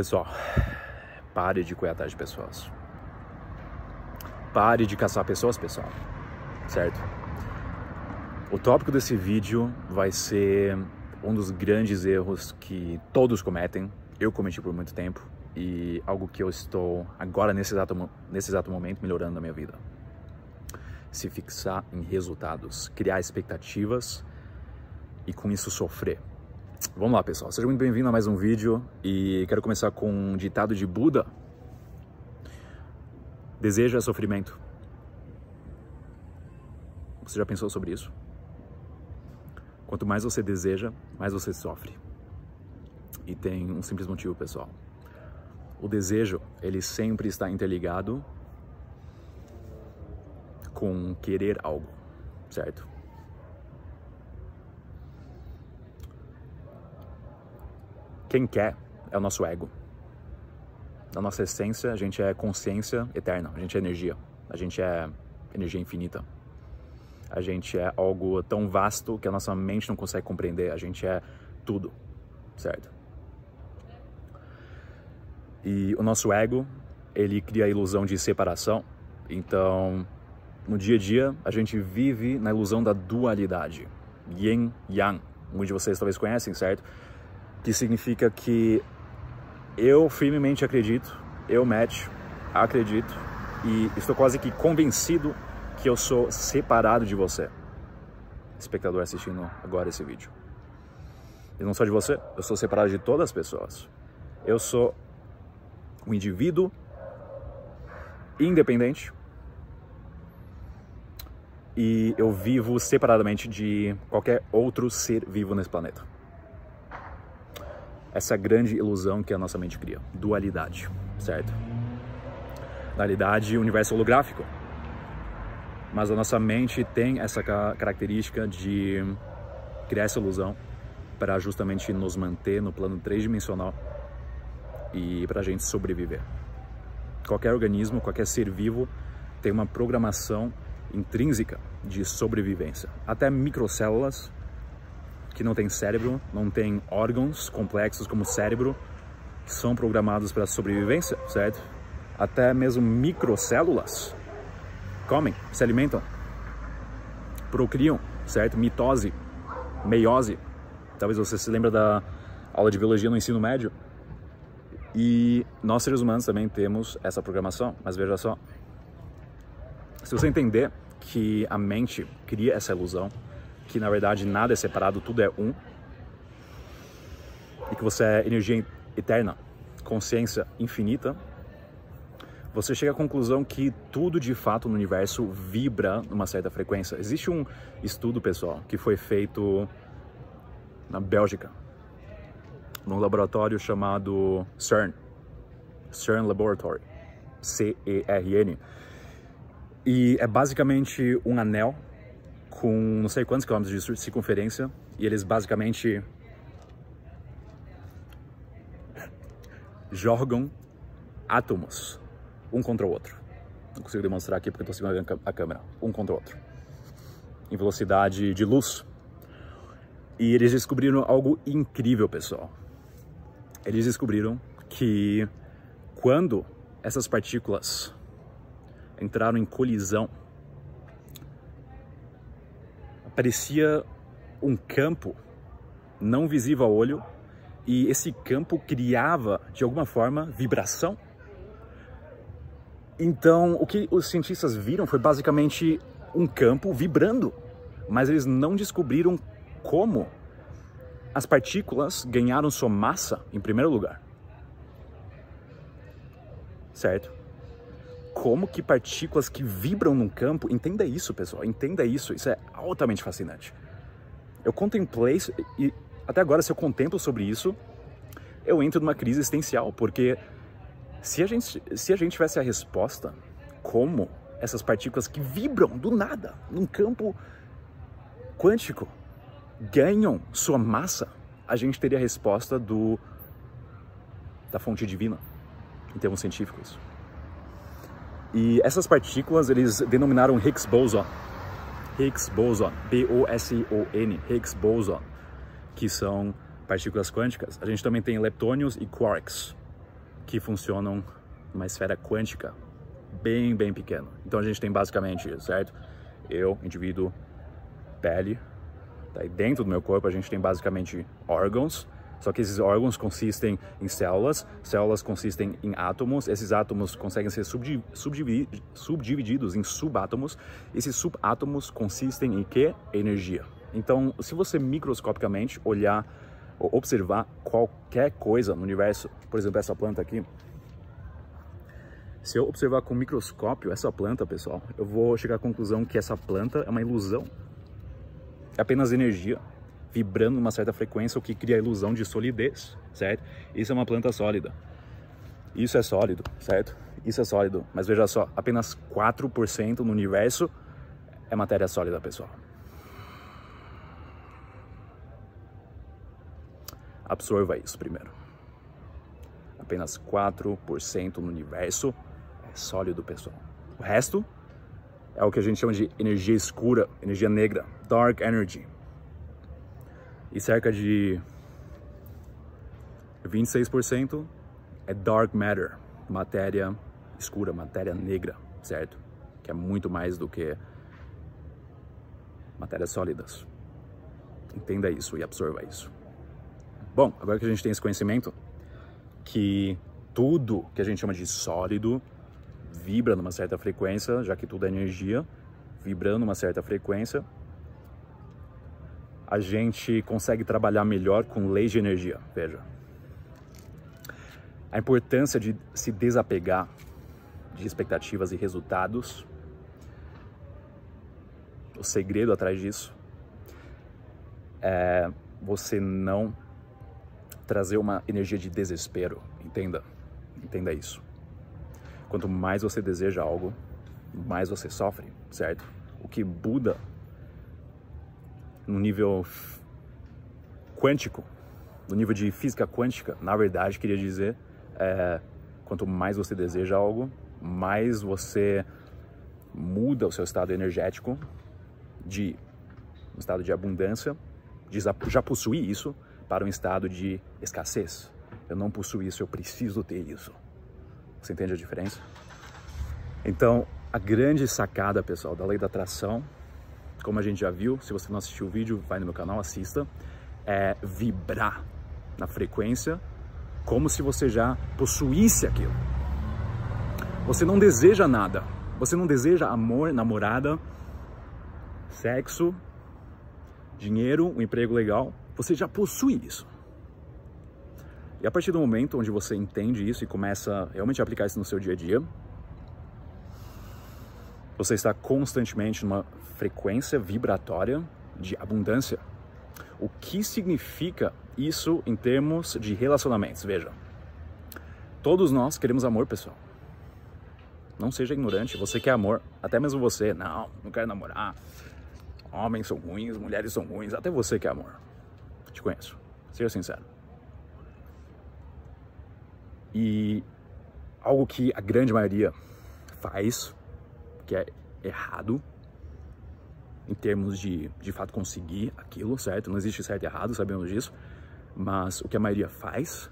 Pessoal, pare de correr atrás de pessoas. Pare de caçar pessoas, pessoal. Certo? O tópico desse vídeo vai ser um dos grandes erros que todos cometem. Eu cometi por muito tempo e algo que eu estou agora nesse exato, nesse exato momento melhorando na minha vida. Se fixar em resultados, criar expectativas e com isso sofrer. Vamos lá, pessoal. Seja muito bem-vindo a mais um vídeo e quero começar com um ditado de Buda. Desejo é sofrimento. Você já pensou sobre isso? Quanto mais você deseja, mais você sofre. E tem um simples motivo, pessoal. O desejo, ele sempre está interligado com querer algo, certo? Quem quer é o nosso ego. Na nossa essência, a gente é consciência eterna, a gente é energia, a gente é energia infinita. A gente é algo tão vasto que a nossa mente não consegue compreender, a gente é tudo, certo? E o nosso ego, ele cria a ilusão de separação. Então, no dia a dia, a gente vive na ilusão da dualidade. Yin, Yang. Muitos de vocês talvez conhecem, certo? Que significa que eu firmemente acredito, eu, Matt, acredito e estou quase que convencido que eu sou separado de você, espectador assistindo agora esse vídeo. E não só de você, eu sou separado de todas as pessoas. Eu sou um indivíduo independente e eu vivo separadamente de qualquer outro ser vivo nesse planeta essa grande ilusão que a nossa mente cria, dualidade, certo? Dualidade, universo holográfico. Mas a nossa mente tem essa característica de criar essa ilusão para justamente nos manter no plano tridimensional e para a gente sobreviver. Qualquer organismo, qualquer ser vivo tem uma programação intrínseca de sobrevivência. Até microcélulas que não tem cérebro, não tem órgãos complexos como o cérebro, são programados para sobrevivência, certo? Até mesmo microcélulas comem, se alimentam, procriam, certo? Mitose, meiose. Talvez você se lembre da aula de biologia no ensino médio. E nós seres humanos também temos essa programação, mas veja só. Se você entender que a mente cria essa ilusão, que na verdade nada é separado, tudo é um. E que você é energia eterna, consciência infinita. Você chega à conclusão que tudo de fato no universo vibra numa certa frequência. Existe um estudo, pessoal, que foi feito na Bélgica, num laboratório chamado CERN, CERN Laboratory, C-E-R-N. E é basicamente um anel com não sei quantos quilômetros de circunferência e eles basicamente jogam átomos um contra o outro. Não consigo demonstrar aqui porque estou segurando a câmera. Um contra o outro. Em velocidade de luz. E eles descobriram algo incrível, pessoal. Eles descobriram que quando essas partículas entraram em colisão parecia um campo não visível ao olho e esse campo criava de alguma forma vibração. Então, o que os cientistas viram foi basicamente um campo vibrando, mas eles não descobriram como as partículas ganharam sua massa em primeiro lugar. Certo? Como que partículas que vibram num campo, entenda isso, pessoal, entenda isso, isso é altamente fascinante. Eu contemplei e até agora se eu contemplo sobre isso, eu entro numa crise existencial, porque se a gente se a gente tivesse a resposta como essas partículas que vibram do nada num campo quântico ganham sua massa, a gente teria a resposta do da fonte divina em termos científicos. E essas partículas eles denominaram Higgs boson. Higgs boson, B-O-S-O-N, Higgs boson, que são partículas quânticas. A gente também tem leptônios e quarks. que funcionam numa esfera quântica bem, bem pequena. Então a gente tem basicamente isso, certo? Eu, indivíduo, pele, tá? e dentro do meu corpo a gente tem basicamente órgãos, só que esses órgãos consistem em células, células consistem em átomos, esses átomos conseguem ser subdivididos em subátomos, esses subátomos consistem em que? Energia. Então, se você microscopicamente olhar ou observar qualquer coisa no universo, por exemplo, essa planta aqui, se eu observar com microscópio essa planta, pessoal, eu vou chegar à conclusão que essa planta é uma ilusão. É apenas energia vibrando numa certa frequência, o que cria a ilusão de solidez, certo? Isso é uma planta sólida. Isso é sólido, certo? Isso é sólido. Mas veja só, apenas 4% no universo é matéria sólida, pessoal. Absorva isso primeiro. Apenas 4% no universo é sólido, pessoal. O resto é o que a gente chama de energia escura, energia negra, dark energy e cerca de 26% é dark matter, matéria escura, matéria negra, certo? Que é muito mais do que matérias sólidas. Entenda isso e absorva isso. Bom, agora que a gente tem esse conhecimento, que tudo que a gente chama de sólido vibra numa certa frequência, já que tudo é energia, vibrando numa certa frequência, a gente consegue trabalhar melhor com leis de energia. Veja. A importância de se desapegar de expectativas e resultados. O segredo atrás disso é você não trazer uma energia de desespero. Entenda. Entenda isso. Quanto mais você deseja algo, mais você sofre, certo? O que Buda no nível quântico, no nível de física quântica, na verdade, queria dizer, é, quanto mais você deseja algo, mais você muda o seu estado energético de um estado de abundância, de já possuir isso, para um estado de escassez. Eu não possuo isso, eu preciso ter isso. Você entende a diferença? Então, a grande sacada, pessoal, da lei da atração como a gente já viu, se você não assistiu o vídeo, vai no meu canal, assista, é vibrar na frequência como se você já possuísse aquilo. Você não deseja nada, você não deseja amor, namorada, sexo, dinheiro, um emprego legal, você já possui isso. E a partir do momento onde você entende isso e começa realmente a aplicar isso no seu dia a dia, você está constantemente numa frequência vibratória de abundância. O que significa isso em termos de relacionamentos? Veja, todos nós queremos amor, pessoal. Não seja ignorante, você quer amor, até mesmo você. Não, não quero namorar. Homens são ruins, mulheres são ruins, até você quer amor. Te conheço, seja sincero. E algo que a grande maioria faz que é errado em termos de, de fato, conseguir aquilo, certo? Não existe certo e errado, sabemos disso. Mas o que a maioria faz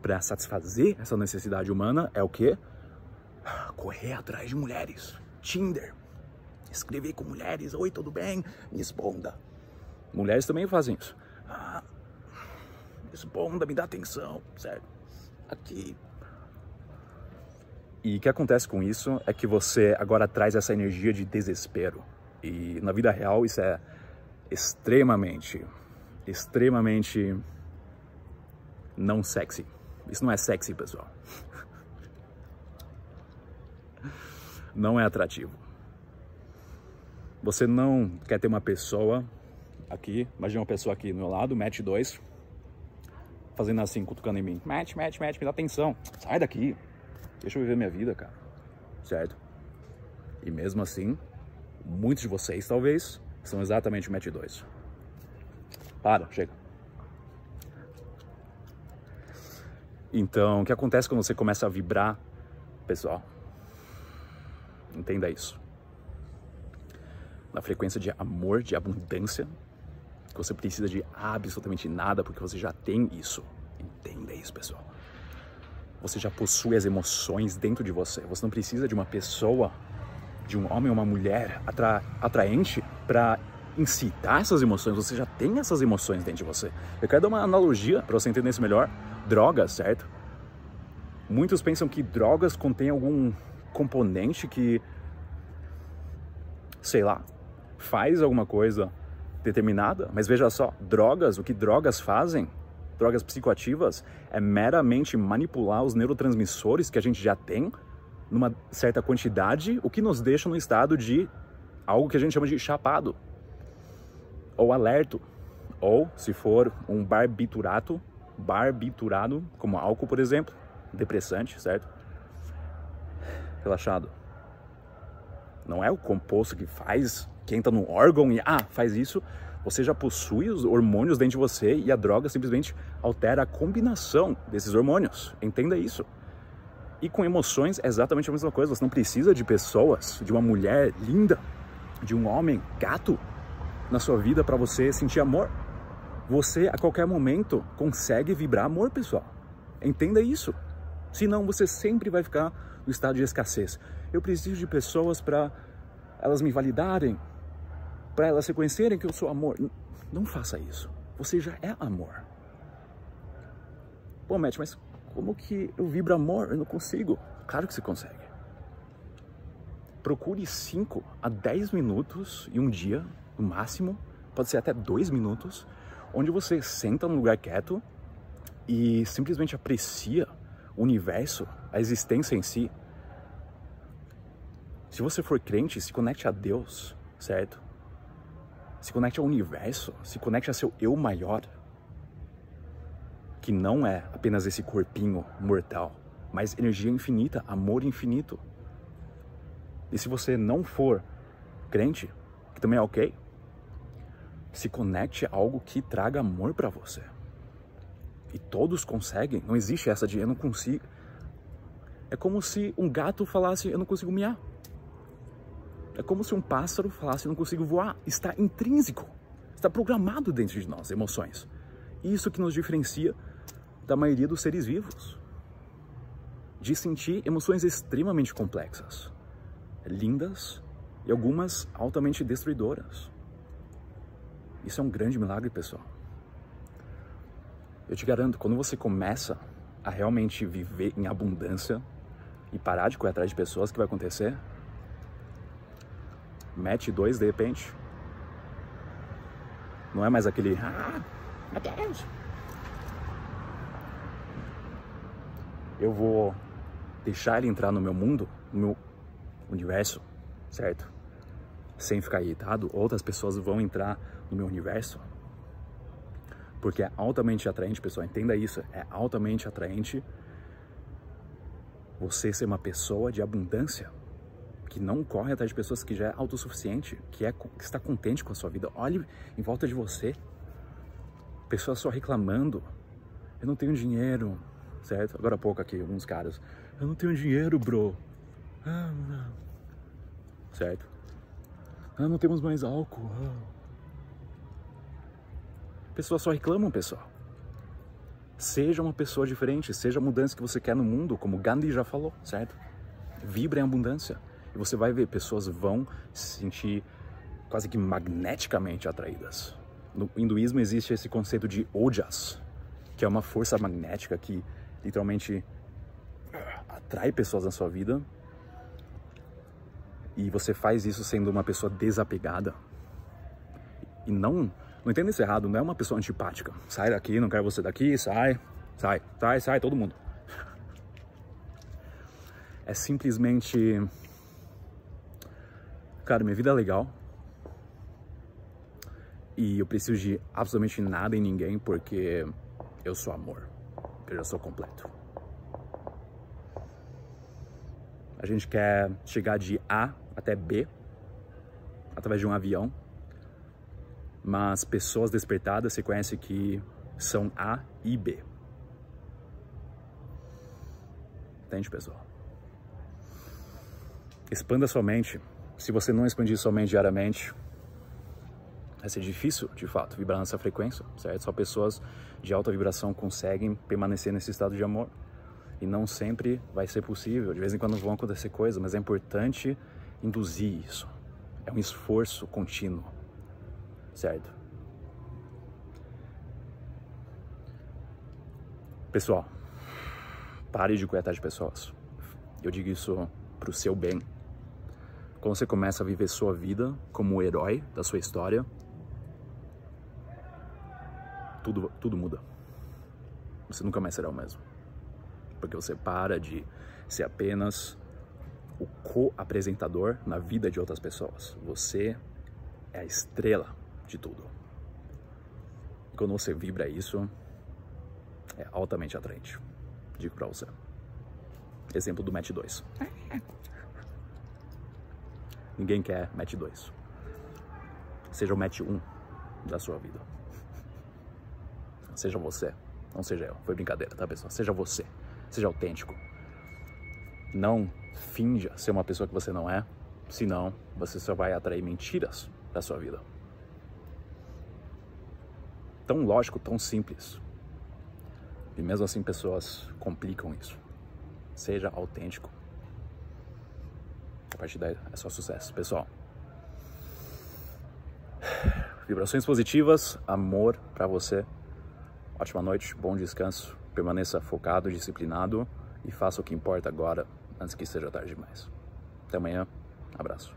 para satisfazer essa necessidade humana é o quê? Correr atrás de mulheres. Tinder. Escrever com mulheres. Oi, tudo bem? Me esponda. Mulheres também fazem isso. Ah, me esponda, me dá atenção, certo? Aqui, e o que acontece com isso é que você agora traz essa energia de desespero. E na vida real isso é extremamente, extremamente não sexy. Isso não é sexy, pessoal. Não é atrativo. Você não quer ter uma pessoa aqui, imagina uma pessoa aqui do meu lado, match 2, fazendo assim, cutucando em mim. Match, match, match, me dá atenção. Sai daqui. Deixa eu viver minha vida, cara. Certo? E mesmo assim, muitos de vocês, talvez, são exatamente Match 2. Para, chega. Então, o que acontece quando você começa a vibrar, pessoal? Entenda isso. Na frequência de amor, de abundância, que você precisa de absolutamente nada porque você já tem isso. Entenda isso, pessoal. Você já possui as emoções dentro de você. Você não precisa de uma pessoa, de um homem ou uma mulher atra atraente para incitar essas emoções. Você já tem essas emoções dentro de você. Eu quero dar uma analogia para você entender isso melhor. Drogas, certo? Muitos pensam que drogas contêm algum componente que, sei lá, faz alguma coisa determinada. Mas veja só, drogas, o que drogas fazem drogas psicoativas é meramente manipular os neurotransmissores que a gente já tem numa certa quantidade, o que nos deixa no estado de algo que a gente chama de chapado ou alerto, ou se for um barbiturato, barbiturado, como álcool, por exemplo, depressante, certo? Relaxado. Não é o composto que faz, que entra no órgão e ah, faz isso, você já possui os hormônios dentro de você e a droga simplesmente altera a combinação desses hormônios. Entenda isso. E com emoções é exatamente a mesma coisa. Você não precisa de pessoas, de uma mulher linda, de um homem gato na sua vida para você sentir amor. Você a qualquer momento consegue vibrar amor, pessoal. Entenda isso. Senão você sempre vai ficar no estado de escassez. Eu preciso de pessoas para elas me validarem, para elas reconhecerem que eu sou amor. Não faça isso. Você já é amor. Pô, Matt, mas como que eu vibro amor? Eu não consigo. Claro que você consegue. Procure 5 a 10 minutos em um dia, no máximo, pode ser até 2 minutos, onde você senta num lugar quieto e simplesmente aprecia o universo, a existência em si. Se você for crente, se conecte a Deus, certo? Se conecte ao universo, se conecte a seu eu maior, que não é apenas esse corpinho mortal, mas energia infinita, amor infinito. E se você não for crente, que também é ok, se conecte a algo que traga amor para você. E todos conseguem, não existe essa de eu não consigo. É como se um gato falasse eu não consigo miar. É como se um pássaro falasse: não consigo voar. Está intrínseco, está programado dentro de nós, emoções. Isso que nos diferencia da maioria dos seres vivos. De sentir emoções extremamente complexas, lindas e algumas altamente destruidoras. Isso é um grande milagre, pessoal. Eu te garanto, quando você começa a realmente viver em abundância e parar de correr atrás de pessoas, o que vai acontecer? Match 2 de repente. Não é mais aquele. Ah, Deus. Eu vou deixar ele entrar no meu mundo, no meu universo, certo? Sem ficar irritado. Outras pessoas vão entrar no meu universo. Porque é altamente atraente, pessoal. Entenda isso. É altamente atraente você ser uma pessoa de abundância que não corre atrás de pessoas que já é autossuficiente, que, é, que está contente com a sua vida. Olhe em volta de você, pessoas só reclamando. Eu não tenho dinheiro, certo? Agora há pouco aqui, alguns caras. Eu não tenho dinheiro, bro. Ah, não. Certo? Ah, não temos mais álcool. Ah. Pessoas só reclamam, pessoal. Seja uma pessoa diferente, seja a mudança que você quer no mundo, como Gandhi já falou, certo? Vibre em abundância. E você vai ver, pessoas vão se sentir quase que magneticamente atraídas. No hinduísmo existe esse conceito de ojas, que é uma força magnética que literalmente atrai pessoas na sua vida. E você faz isso sendo uma pessoa desapegada. E não, não entenda isso errado, não é uma pessoa antipática. Sai daqui, não quero você daqui, sai, sai, sai, sai, todo mundo. É simplesmente Cara, minha vida é legal. E eu preciso de absolutamente nada em ninguém porque eu sou amor. Eu já sou completo. A gente quer chegar de A até B através de um avião. Mas pessoas despertadas se conhece que são A e B. Entende, pessoal? Expanda sua mente se você não expandir sua mente diariamente, vai ser difícil, de fato, vibrar nessa frequência, certo? Só pessoas de alta vibração conseguem permanecer nesse estado de amor. E não sempre vai ser possível. De vez em quando vão acontecer coisas, mas é importante induzir isso. É um esforço contínuo, certo? Pessoal, pare de coetar de pessoas. Eu digo isso pro seu bem. Quando você começa a viver sua vida como o herói da sua história, tudo, tudo muda. Você nunca mais será o mesmo. Porque você para de ser apenas o co-apresentador na vida de outras pessoas. Você é a estrela de tudo. E quando você vibra isso, é altamente atraente. Digo pra você. Exemplo do Match 2. Ninguém quer Match 2. Seja o Match 1 da sua vida. Seja você, não seja eu. Foi brincadeira, tá, pessoal? Seja você. Seja autêntico. Não finja ser uma pessoa que você não é, senão você só vai atrair mentiras da sua vida. Tão lógico, tão simples. E mesmo assim pessoas complicam isso. Seja autêntico. A partir daí é só sucesso, pessoal. Vibrações positivas, amor para você. Ótima noite, bom descanso. Permaneça focado, disciplinado e faça o que importa agora antes que seja tarde demais. Até amanhã. Abraço.